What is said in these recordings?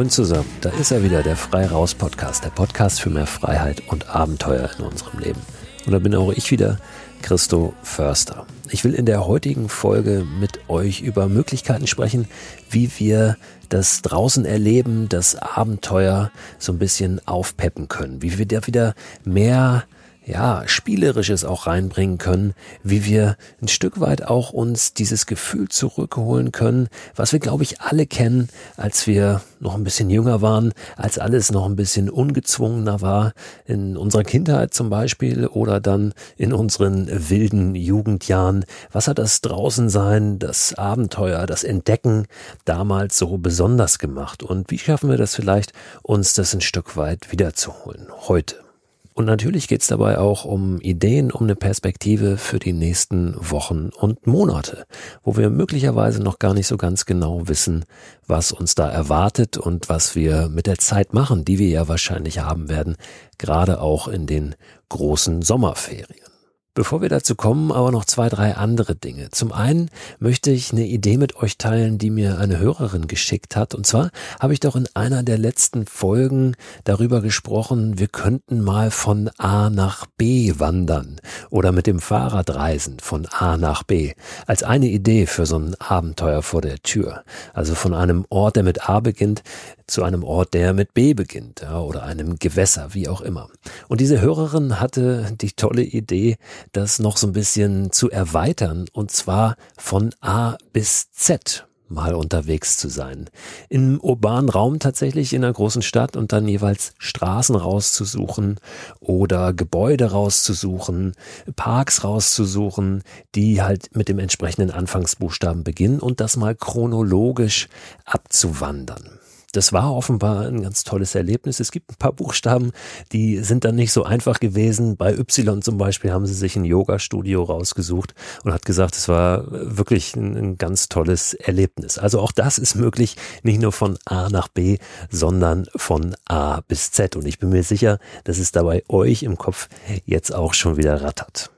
Moin zusammen, da ist er wieder, der Frei Raus Podcast, der Podcast für mehr Freiheit und Abenteuer in unserem Leben. Und da bin auch ich wieder, Christo Förster. Ich will in der heutigen Folge mit euch über Möglichkeiten sprechen, wie wir das draußen erleben, das Abenteuer so ein bisschen aufpeppen können, wie wir da wieder mehr ja, Spielerisches auch reinbringen können, wie wir ein Stück weit auch uns dieses Gefühl zurückholen können, was wir, glaube ich, alle kennen, als wir noch ein bisschen jünger waren, als alles noch ein bisschen ungezwungener war, in unserer Kindheit zum Beispiel oder dann in unseren wilden Jugendjahren. Was hat das Draußensein, das Abenteuer, das Entdecken damals so besonders gemacht? Und wie schaffen wir das vielleicht, uns das ein Stück weit wiederzuholen heute? Und natürlich geht es dabei auch um Ideen, um eine Perspektive für die nächsten Wochen und Monate, wo wir möglicherweise noch gar nicht so ganz genau wissen, was uns da erwartet und was wir mit der Zeit machen, die wir ja wahrscheinlich haben werden, gerade auch in den großen Sommerferien. Bevor wir dazu kommen, aber noch zwei, drei andere Dinge. Zum einen möchte ich eine Idee mit euch teilen, die mir eine Hörerin geschickt hat. Und zwar habe ich doch in einer der letzten Folgen darüber gesprochen, wir könnten mal von A nach B wandern oder mit dem Fahrrad reisen von A nach B. Als eine Idee für so ein Abenteuer vor der Tür. Also von einem Ort, der mit A beginnt, zu einem Ort, der mit B beginnt ja, oder einem Gewässer, wie auch immer. Und diese Hörerin hatte die tolle Idee, das noch so ein bisschen zu erweitern und zwar von A bis Z mal unterwegs zu sein. Im urbanen Raum tatsächlich in einer großen Stadt und dann jeweils Straßen rauszusuchen oder Gebäude rauszusuchen, Parks rauszusuchen, die halt mit dem entsprechenden Anfangsbuchstaben beginnen und das mal chronologisch abzuwandern das war offenbar ein ganz tolles Erlebnis. Es gibt ein paar Buchstaben, die sind dann nicht so einfach gewesen. Bei Y zum Beispiel haben sie sich ein Yoga-Studio rausgesucht und hat gesagt, es war wirklich ein, ein ganz tolles Erlebnis. Also auch das ist möglich, nicht nur von A nach B, sondern von A bis Z. Und ich bin mir sicher, dass es dabei euch im Kopf jetzt auch schon wieder rattert.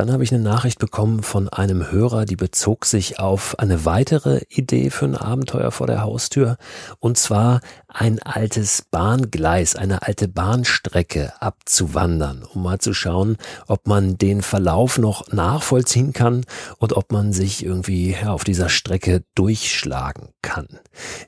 Dann habe ich eine Nachricht bekommen von einem Hörer, die bezog sich auf eine weitere Idee für ein Abenteuer vor der Haustür. Und zwar ein altes Bahngleis, eine alte Bahnstrecke abzuwandern, um mal zu schauen, ob man den Verlauf noch nachvollziehen kann und ob man sich irgendwie auf dieser Strecke durchschlagen kann.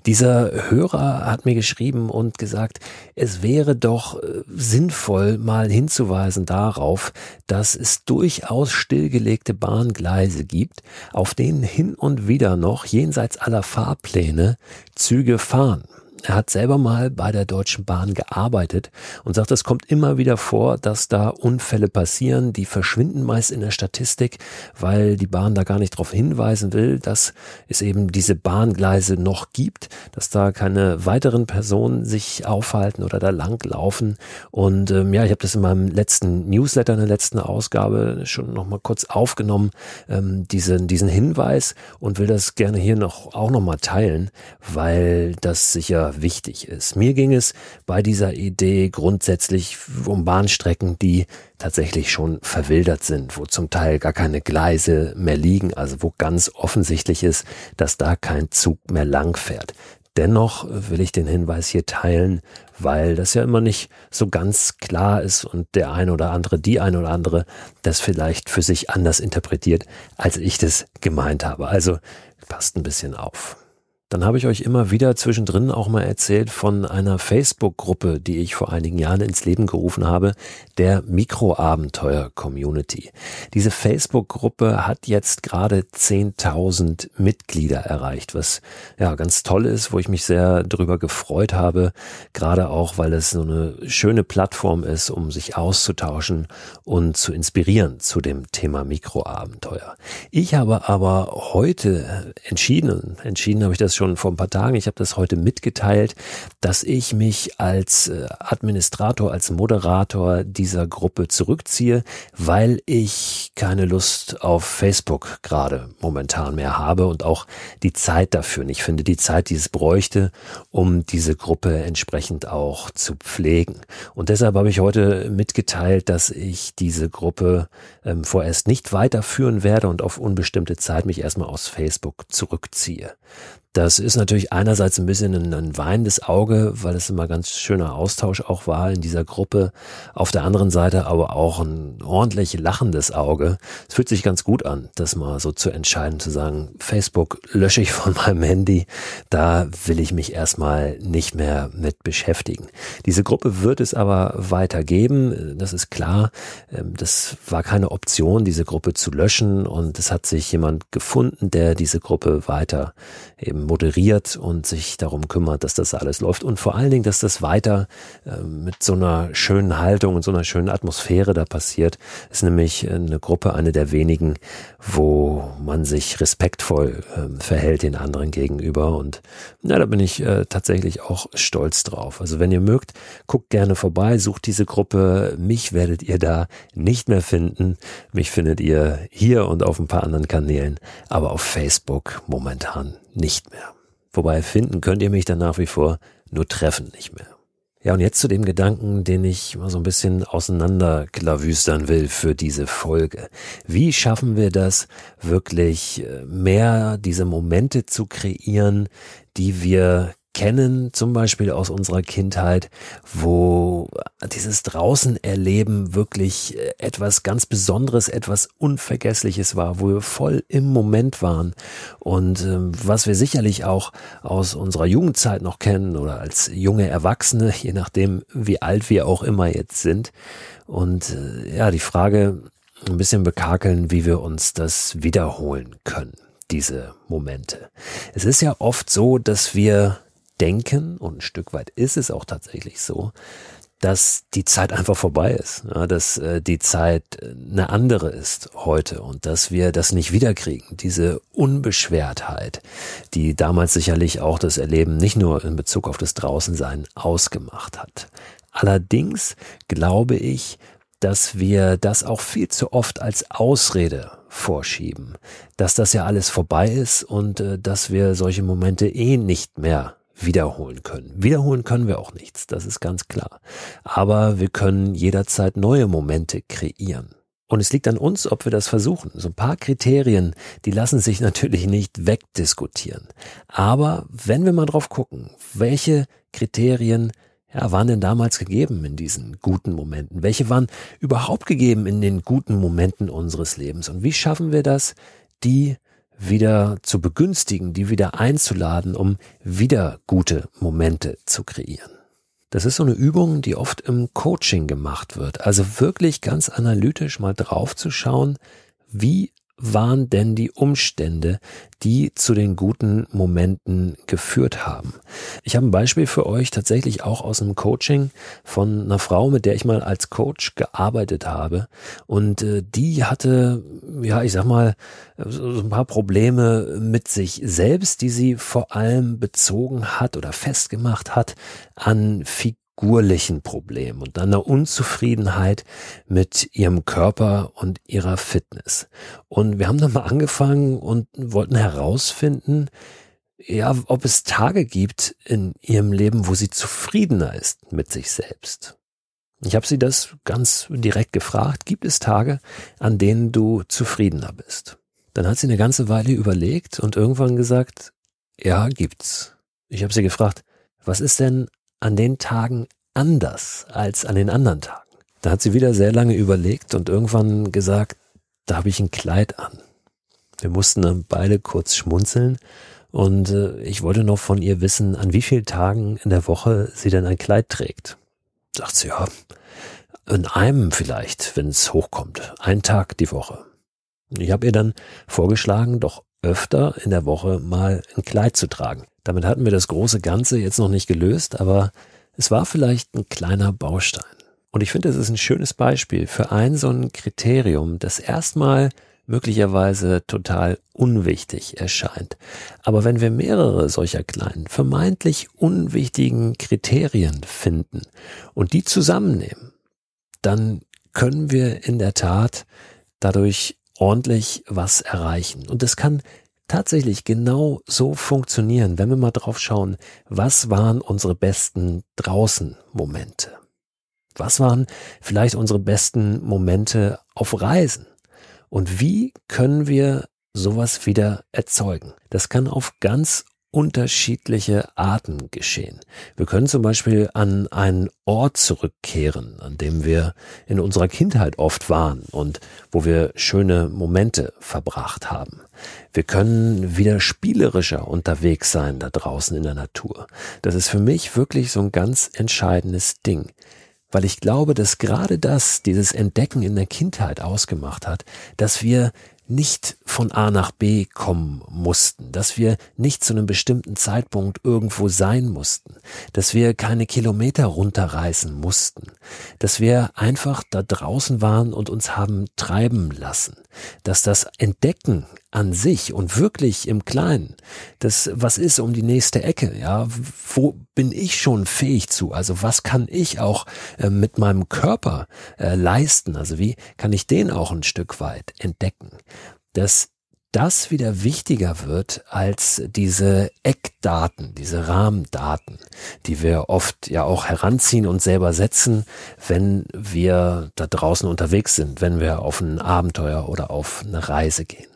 Dieser Hörer hat mir geschrieben und gesagt, es wäre doch äh, sinnvoll, mal hinzuweisen darauf, dass es durchaus stillgelegte Bahngleise gibt, auf denen hin und wieder noch jenseits aller Fahrpläne Züge fahren. Er hat selber mal bei der Deutschen Bahn gearbeitet und sagt, es kommt immer wieder vor, dass da Unfälle passieren, die verschwinden meist in der Statistik, weil die Bahn da gar nicht darauf hinweisen will, dass es eben diese Bahngleise noch gibt, dass da keine weiteren Personen sich aufhalten oder da langlaufen. Und ähm, ja, ich habe das in meinem letzten Newsletter, in der letzten Ausgabe schon nochmal kurz aufgenommen, ähm, diesen, diesen Hinweis und will das gerne hier noch auch nochmal teilen, weil das sicher wichtig ist. Mir ging es bei dieser Idee grundsätzlich um Bahnstrecken, die tatsächlich schon verwildert sind, wo zum Teil gar keine Gleise mehr liegen, also wo ganz offensichtlich ist, dass da kein Zug mehr lang fährt. Dennoch will ich den Hinweis hier teilen, weil das ja immer nicht so ganz klar ist und der ein oder andere, die ein oder andere das vielleicht für sich anders interpretiert, als ich das gemeint habe. Also passt ein bisschen auf. Dann habe ich euch immer wieder zwischendrin auch mal erzählt von einer Facebook-Gruppe, die ich vor einigen Jahren ins Leben gerufen habe, der Mikroabenteuer-Community. Diese Facebook-Gruppe hat jetzt gerade 10.000 Mitglieder erreicht, was ja ganz toll ist, wo ich mich sehr darüber gefreut habe, gerade auch, weil es so eine schöne Plattform ist, um sich auszutauschen und zu inspirieren zu dem Thema Mikroabenteuer. Ich habe aber heute entschieden, entschieden habe ich das schon schon vor ein paar Tagen, ich habe das heute mitgeteilt, dass ich mich als äh, Administrator, als Moderator dieser Gruppe zurückziehe, weil ich keine Lust auf Facebook gerade momentan mehr habe und auch die Zeit dafür nicht finde, die Zeit, die es bräuchte, um diese Gruppe entsprechend auch zu pflegen. Und deshalb habe ich heute mitgeteilt, dass ich diese Gruppe ähm, vorerst nicht weiterführen werde und auf unbestimmte Zeit mich erstmal aus Facebook zurückziehe. Das ist natürlich einerseits ein bisschen ein, ein weinendes Auge, weil es immer ganz schöner Austausch auch war in dieser Gruppe. Auf der anderen Seite aber auch ein ordentlich lachendes Auge. Es fühlt sich ganz gut an, das mal so zu entscheiden, zu sagen, Facebook lösche ich von meinem Handy. Da will ich mich erstmal nicht mehr mit beschäftigen. Diese Gruppe wird es aber weitergeben. Das ist klar. Ähm, das war keine Option, diese Gruppe zu löschen. Und es hat sich jemand gefunden, der diese Gruppe weiter eben moderiert und sich darum kümmert, dass das alles läuft und vor allen Dingen, dass das weiter äh, mit so einer schönen Haltung und so einer schönen Atmosphäre da passiert. Ist nämlich eine Gruppe, eine der wenigen, wo man sich respektvoll äh, verhält den anderen gegenüber und ja, da bin ich äh, tatsächlich auch stolz drauf. Also wenn ihr mögt, guckt gerne vorbei, sucht diese Gruppe. Mich werdet ihr da nicht mehr finden. Mich findet ihr hier und auf ein paar anderen Kanälen, aber auf Facebook momentan nicht mehr. Wobei finden könnt ihr mich dann nach wie vor, nur treffen nicht mehr. Ja, und jetzt zu dem Gedanken, den ich mal so ein bisschen auseinanderklavüstern will für diese Folge. Wie schaffen wir das, wirklich äh, mehr diese Momente zu kreieren, die wir kennen, zum Beispiel aus unserer Kindheit, wo dieses draußen erleben wirklich äh, etwas ganz Besonderes, etwas Unvergessliches war, wo wir voll im Moment waren und ähm, was wir sicherlich auch aus unserer Jugendzeit noch kennen oder als junge Erwachsene, je nachdem, wie alt wir auch immer jetzt sind. Und äh, ja, die Frage ein bisschen bekakeln, wie wir uns das wiederholen können diese Momente. Es ist ja oft so, dass wir denken, und ein Stück weit ist es auch tatsächlich so, dass die Zeit einfach vorbei ist, ja, dass äh, die Zeit äh, eine andere ist heute und dass wir das nicht wiederkriegen, diese Unbeschwertheit, die damals sicherlich auch das Erleben nicht nur in Bezug auf das Draußensein ausgemacht hat. Allerdings glaube ich, dass wir das auch viel zu oft als Ausrede vorschieben, dass das ja alles vorbei ist und äh, dass wir solche Momente eh nicht mehr wiederholen können. Wiederholen können wir auch nichts, das ist ganz klar. Aber wir können jederzeit neue Momente kreieren. Und es liegt an uns, ob wir das versuchen. So ein paar Kriterien, die lassen sich natürlich nicht wegdiskutieren. Aber wenn wir mal drauf gucken, welche Kriterien ja, waren denn damals gegeben in diesen guten Momenten? Welche waren überhaupt gegeben in den guten Momenten unseres Lebens? Und wie schaffen wir das, die wieder zu begünstigen, die wieder einzuladen, um wieder gute Momente zu kreieren. Das ist so eine Übung, die oft im Coaching gemacht wird. Also wirklich ganz analytisch mal drauf zu schauen, wie waren denn die Umstände, die zu den guten Momenten geführt haben? Ich habe ein Beispiel für euch tatsächlich auch aus einem Coaching von einer Frau, mit der ich mal als Coach gearbeitet habe. Und äh, die hatte, ja, ich sag mal, so ein paar Probleme mit sich selbst, die sie vor allem bezogen hat oder festgemacht hat an Figuren figurlichen Problem und einer Unzufriedenheit mit ihrem Körper und ihrer Fitness. Und wir haben dann mal angefangen und wollten herausfinden, ja, ob es Tage gibt in ihrem Leben, wo sie zufriedener ist mit sich selbst. Ich habe sie das ganz direkt gefragt, gibt es Tage, an denen du zufriedener bist? Dann hat sie eine ganze Weile überlegt und irgendwann gesagt, ja, gibt's. Ich habe sie gefragt, was ist denn an den Tagen anders als an den anderen Tagen. Da hat sie wieder sehr lange überlegt und irgendwann gesagt, da habe ich ein Kleid an. Wir mussten dann beide kurz schmunzeln und äh, ich wollte noch von ihr wissen, an wie vielen Tagen in der Woche sie denn ein Kleid trägt. Sagt sie, ja, in einem vielleicht, wenn es hochkommt. Ein Tag die Woche. Ich habe ihr dann vorgeschlagen, doch öfter in der Woche mal ein Kleid zu tragen. Damit hatten wir das große Ganze jetzt noch nicht gelöst, aber es war vielleicht ein kleiner Baustein. Und ich finde, es ist ein schönes Beispiel für ein so ein Kriterium, das erstmal möglicherweise total unwichtig erscheint. Aber wenn wir mehrere solcher kleinen, vermeintlich unwichtigen Kriterien finden und die zusammennehmen, dann können wir in der Tat dadurch ordentlich was erreichen. Und das kann tatsächlich genau so funktionieren, wenn wir mal drauf schauen, was waren unsere besten draußen Momente? Was waren vielleicht unsere besten Momente auf Reisen? Und wie können wir sowas wieder erzeugen? Das kann auf ganz unterschiedliche Arten geschehen. Wir können zum Beispiel an einen Ort zurückkehren, an dem wir in unserer Kindheit oft waren und wo wir schöne Momente verbracht haben. Wir können wieder spielerischer unterwegs sein da draußen in der Natur. Das ist für mich wirklich so ein ganz entscheidendes Ding weil ich glaube, dass gerade das, dieses Entdecken in der Kindheit ausgemacht hat, dass wir nicht von A nach B kommen mussten, dass wir nicht zu einem bestimmten Zeitpunkt irgendwo sein mussten, dass wir keine Kilometer runterreißen mussten, dass wir einfach da draußen waren und uns haben treiben lassen, dass das Entdecken an sich und wirklich im Kleinen, das was ist um die nächste Ecke, ja, wo bin ich schon fähig zu, also was kann ich auch äh, mit meinem Körper äh, leisten, also wie kann ich den auch ein Stück weit entdecken, dass das wieder wichtiger wird als diese Eckdaten, diese Rahmendaten, die wir oft ja auch heranziehen und selber setzen, wenn wir da draußen unterwegs sind, wenn wir auf ein Abenteuer oder auf eine Reise gehen.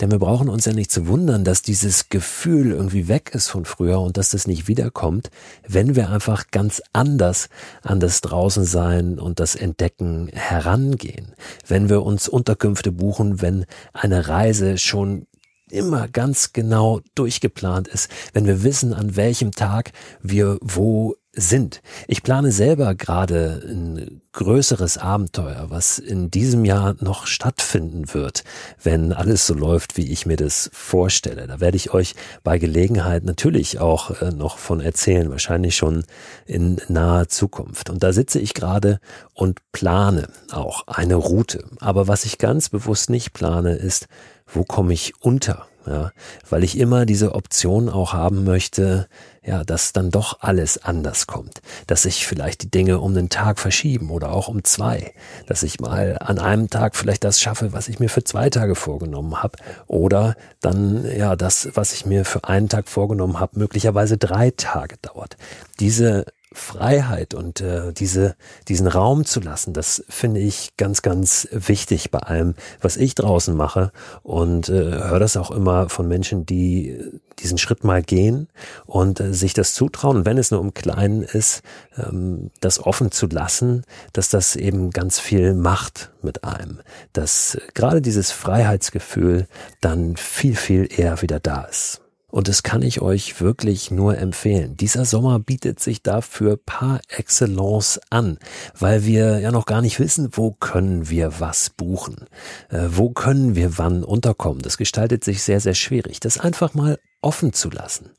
Denn wir brauchen uns ja nicht zu wundern, dass dieses Gefühl irgendwie weg ist von früher und dass das nicht wiederkommt, wenn wir einfach ganz anders an das Draußensein und das Entdecken herangehen. Wenn wir uns Unterkünfte buchen, wenn eine Reise schon immer ganz genau durchgeplant ist, wenn wir wissen, an welchem Tag wir wo sind. Ich plane selber gerade ein größeres Abenteuer, was in diesem Jahr noch stattfinden wird, wenn alles so läuft, wie ich mir das vorstelle. Da werde ich euch bei Gelegenheit natürlich auch äh, noch von erzählen, wahrscheinlich schon in naher Zukunft. Und da sitze ich gerade und plane auch eine Route. Aber was ich ganz bewusst nicht plane, ist, wo komme ich unter? Ja, weil ich immer diese Option auch haben möchte, ja, dass dann doch alles anders kommt, dass sich vielleicht die Dinge um den Tag verschieben oder auch um zwei, dass ich mal an einem Tag vielleicht das schaffe, was ich mir für zwei Tage vorgenommen habe oder dann ja das, was ich mir für einen Tag vorgenommen habe, möglicherweise drei Tage dauert. Diese Freiheit und äh, diese, diesen Raum zu lassen, das finde ich ganz, ganz wichtig bei allem, was ich draußen mache. Und äh, höre das auch immer von Menschen, die diesen Schritt mal gehen und äh, sich das zutrauen, wenn es nur um Kleinen ist, ähm, das offen zu lassen, dass das eben ganz viel macht mit einem, dass äh, gerade dieses Freiheitsgefühl dann viel, viel eher wieder da ist. Und das kann ich euch wirklich nur empfehlen. Dieser Sommer bietet sich dafür par excellence an, weil wir ja noch gar nicht wissen, wo können wir was buchen, äh, wo können wir wann unterkommen. Das gestaltet sich sehr, sehr schwierig. Das einfach mal offen zu lassen.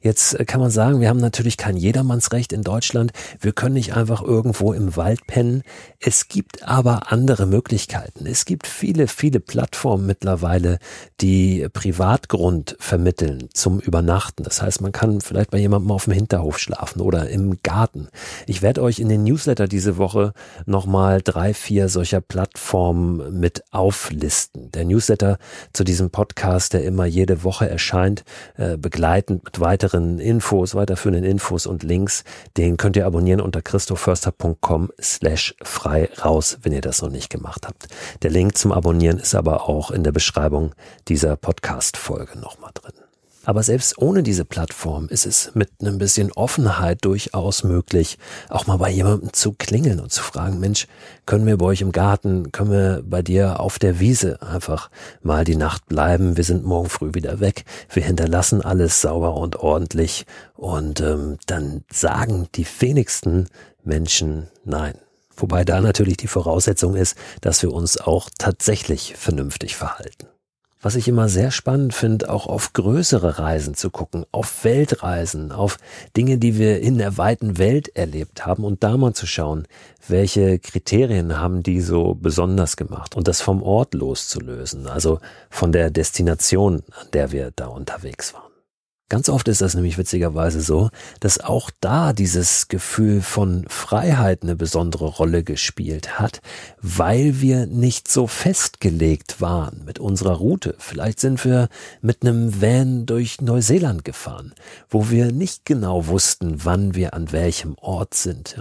Jetzt äh, kann man sagen, wir haben natürlich kein Jedermannsrecht in Deutschland. Wir können nicht einfach irgendwo im Wald pennen. Es gibt aber andere Möglichkeiten. Es gibt viele, viele Plattformen mittlerweile, die Privatgrund vermitteln zum Übernachten. Das heißt, man kann vielleicht bei jemandem auf dem Hinterhof schlafen oder im Garten. Ich werde euch in den Newsletter diese Woche nochmal drei, vier solcher Plattformen mit auflisten. Der Newsletter zu diesem Podcast, der immer jede Woche erscheint, äh, begleitend mit weiteren Infos, weiterführenden Infos und Links. Den könnt ihr abonnieren unter christoförster.com slash frei raus, wenn ihr das noch nicht gemacht habt. Der Link zum Abonnieren ist aber auch in der Beschreibung dieser Podcast-Folge nochmal drin. Aber selbst ohne diese Plattform ist es mit einem bisschen Offenheit durchaus möglich, auch mal bei jemandem zu klingeln und zu fragen, Mensch, können wir bei euch im Garten, können wir bei dir auf der Wiese einfach mal die Nacht bleiben? Wir sind morgen früh wieder weg. Wir hinterlassen alles sauber und ordentlich. Und ähm, dann sagen die wenigsten Menschen nein. Wobei da natürlich die Voraussetzung ist, dass wir uns auch tatsächlich vernünftig verhalten was ich immer sehr spannend finde, auch auf größere Reisen zu gucken, auf Weltreisen, auf Dinge, die wir in der weiten Welt erlebt haben und da mal zu schauen, welche Kriterien haben die so besonders gemacht und das vom Ort loszulösen, also von der Destination, an der wir da unterwegs waren. Ganz oft ist das nämlich witzigerweise so, dass auch da dieses Gefühl von Freiheit eine besondere Rolle gespielt hat, weil wir nicht so festgelegt waren mit unserer Route. Vielleicht sind wir mit einem Van durch Neuseeland gefahren, wo wir nicht genau wussten, wann wir an welchem Ort sind.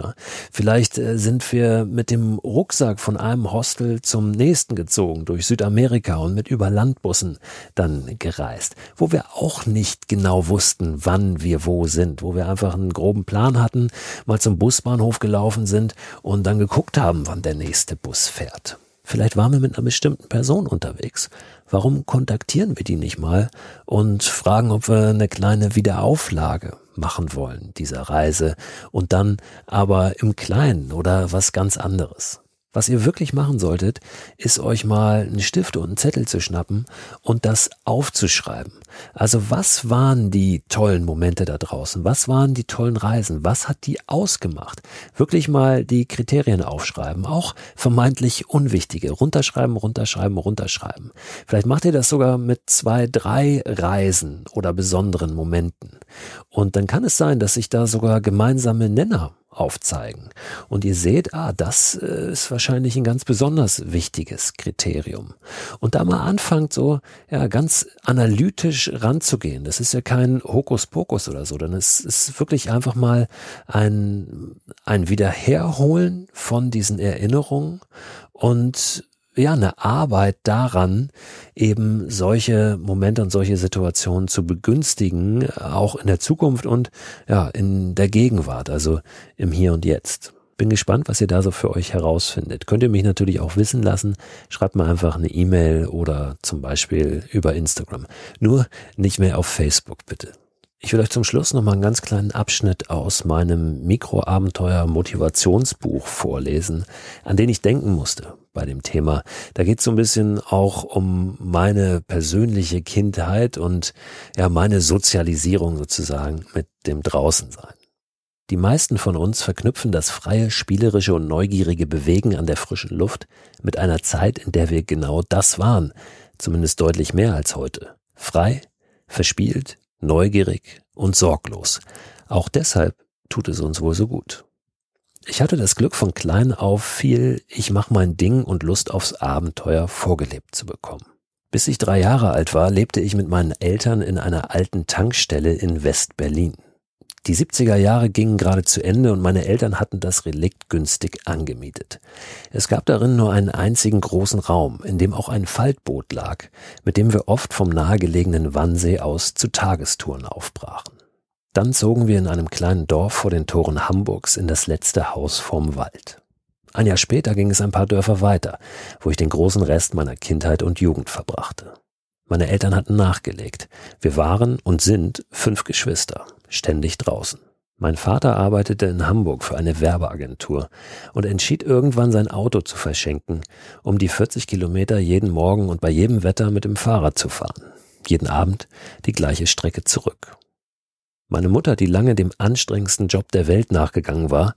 Vielleicht äh, sind wir mit dem Rucksack von einem Hostel zum nächsten gezogen durch Südamerika und mit Überlandbussen dann gereist, wo wir auch nicht genau genau wussten, wann wir wo sind, wo wir einfach einen groben Plan hatten, mal zum Busbahnhof gelaufen sind und dann geguckt haben, wann der nächste Bus fährt. Vielleicht waren wir mit einer bestimmten Person unterwegs. Warum kontaktieren wir die nicht mal und fragen, ob wir eine kleine Wiederauflage machen wollen dieser Reise und dann aber im Kleinen oder was ganz anderes? Was ihr wirklich machen solltet, ist euch mal einen Stift und einen Zettel zu schnappen und das aufzuschreiben. Also was waren die tollen Momente da draußen? Was waren die tollen Reisen? Was hat die ausgemacht? Wirklich mal die Kriterien aufschreiben. Auch vermeintlich unwichtige. Runterschreiben, runterschreiben, runterschreiben. Vielleicht macht ihr das sogar mit zwei, drei Reisen oder besonderen Momenten. Und dann kann es sein, dass sich da sogar gemeinsame Nenner aufzeigen. Und ihr seht, ah, das äh, ist wahrscheinlich ein ganz besonders wichtiges Kriterium. Und da mal anfangt so, ja, ganz analytisch ranzugehen. Das ist ja kein Hokuspokus oder so, denn es ist wirklich einfach mal ein, ein Wiederherholen von diesen Erinnerungen und ja, eine Arbeit daran, eben solche Momente und solche Situationen zu begünstigen, auch in der Zukunft und ja, in der Gegenwart, also im Hier und Jetzt. Bin gespannt, was ihr da so für euch herausfindet. Könnt ihr mich natürlich auch wissen lassen. Schreibt mir einfach eine E-Mail oder zum Beispiel über Instagram. Nur nicht mehr auf Facebook, bitte. Ich will euch zum Schluss noch mal einen ganz kleinen Abschnitt aus meinem Mikroabenteuer Motivationsbuch vorlesen, an den ich denken musste bei dem Thema. Da geht es so ein bisschen auch um meine persönliche Kindheit und ja meine Sozialisierung sozusagen mit dem Draußensein. Die meisten von uns verknüpfen das freie, spielerische und neugierige Bewegen an der frischen Luft mit einer Zeit, in der wir genau das waren, zumindest deutlich mehr als heute. Frei, verspielt, neugierig und sorglos. Auch deshalb tut es uns wohl so gut. Ich hatte das Glück, von klein auf viel Ich mach mein Ding und Lust aufs Abenteuer vorgelebt zu bekommen. Bis ich drei Jahre alt war, lebte ich mit meinen Eltern in einer alten Tankstelle in West-Berlin. Die 70er Jahre gingen gerade zu Ende und meine Eltern hatten das Relikt günstig angemietet. Es gab darin nur einen einzigen großen Raum, in dem auch ein Faltboot lag, mit dem wir oft vom nahegelegenen Wannsee aus zu Tagestouren aufbrachen. Dann zogen wir in einem kleinen Dorf vor den Toren Hamburgs in das letzte Haus vorm Wald. Ein Jahr später ging es ein paar Dörfer weiter, wo ich den großen Rest meiner Kindheit und Jugend verbrachte. Meine Eltern hatten nachgelegt. Wir waren und sind fünf Geschwister, ständig draußen. Mein Vater arbeitete in Hamburg für eine Werbeagentur und entschied irgendwann sein Auto zu verschenken, um die 40 Kilometer jeden Morgen und bei jedem Wetter mit dem Fahrrad zu fahren. Jeden Abend die gleiche Strecke zurück. Meine Mutter, die lange dem anstrengendsten Job der Welt nachgegangen war,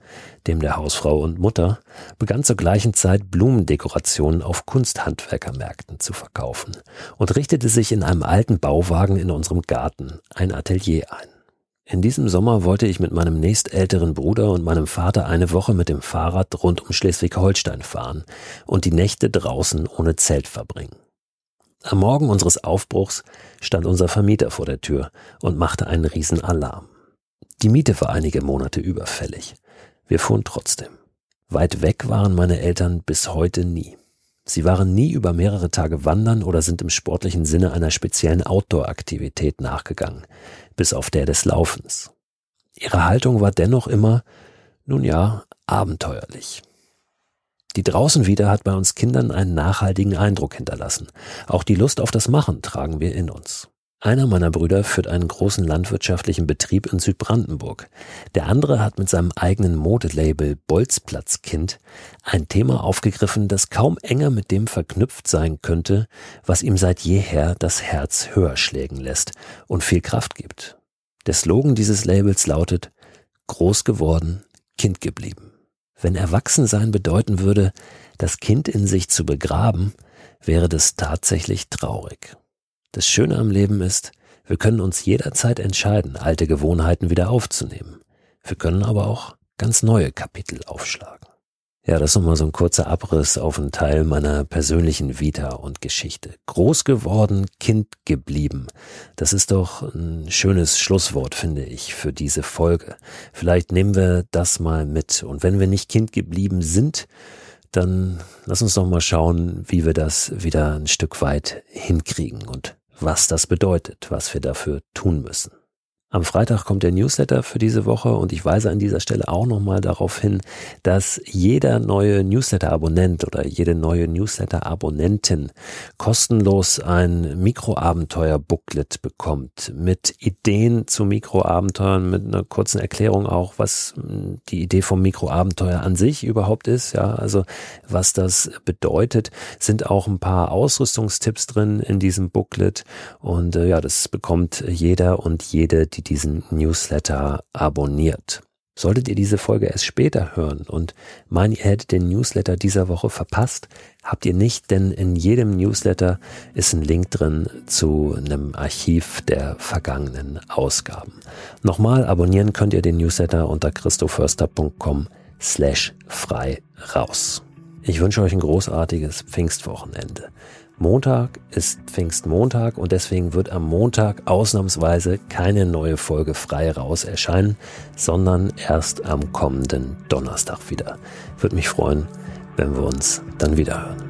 dem der Hausfrau und Mutter, begann zur gleichen Zeit Blumendekorationen auf Kunsthandwerkermärkten zu verkaufen und richtete sich in einem alten Bauwagen in unserem Garten ein Atelier ein. In diesem Sommer wollte ich mit meinem nächstälteren Bruder und meinem Vater eine Woche mit dem Fahrrad rund um Schleswig-Holstein fahren und die Nächte draußen ohne Zelt verbringen. Am Morgen unseres Aufbruchs stand unser Vermieter vor der Tür und machte einen Riesenalarm. Die Miete war einige Monate überfällig. Wir fuhren trotzdem. Weit weg waren meine Eltern bis heute nie. Sie waren nie über mehrere Tage wandern oder sind im sportlichen Sinne einer speziellen Outdoor-Aktivität nachgegangen, bis auf der des Laufens. Ihre Haltung war dennoch immer, nun ja, abenteuerlich. Die draußen wieder hat bei uns Kindern einen nachhaltigen Eindruck hinterlassen. Auch die Lust auf das Machen tragen wir in uns. Einer meiner Brüder führt einen großen landwirtschaftlichen Betrieb in Südbrandenburg. Der andere hat mit seinem eigenen Modelabel Bolzplatzkind ein Thema aufgegriffen, das kaum enger mit dem verknüpft sein könnte, was ihm seit jeher das Herz höher schlägen lässt und viel Kraft gibt. Der Slogan dieses Labels lautet Groß geworden, Kind geblieben. Wenn Erwachsensein bedeuten würde, das Kind in sich zu begraben, wäre das tatsächlich traurig. Das Schöne am Leben ist, wir können uns jederzeit entscheiden, alte Gewohnheiten wieder aufzunehmen. Wir können aber auch ganz neue Kapitel aufschlagen. Ja, das ist nochmal so ein kurzer Abriss auf einen Teil meiner persönlichen Vita und Geschichte. Groß geworden, Kind geblieben. Das ist doch ein schönes Schlusswort, finde ich, für diese Folge. Vielleicht nehmen wir das mal mit. Und wenn wir nicht Kind geblieben sind, dann lass uns doch mal schauen, wie wir das wieder ein Stück weit hinkriegen und was das bedeutet, was wir dafür tun müssen. Am Freitag kommt der Newsletter für diese Woche und ich weise an dieser Stelle auch nochmal darauf hin, dass jeder neue Newsletter-Abonnent oder jede neue Newsletter-Abonnentin kostenlos ein Mikroabenteuer-Booklet bekommt mit Ideen zu Mikroabenteuern, mit einer kurzen Erklärung auch, was die Idee vom Mikroabenteuer an sich überhaupt ist, ja, also was das bedeutet, sind auch ein paar Ausrüstungstipps drin in diesem Booklet und äh, ja, das bekommt jeder und jede, die diesen Newsletter abonniert. Solltet ihr diese Folge erst später hören und meinen, ihr hättet den Newsletter dieser Woche verpasst, habt ihr nicht, denn in jedem Newsletter ist ein Link drin zu einem Archiv der vergangenen Ausgaben. Nochmal, abonnieren könnt ihr den Newsletter unter christoförster.com slash frei raus. Ich wünsche euch ein großartiges Pfingstwochenende. Montag ist Pfingstmontag und deswegen wird am Montag ausnahmsweise keine neue Folge frei raus erscheinen, sondern erst am kommenden Donnerstag wieder. Würde mich freuen, wenn wir uns dann wieder hören.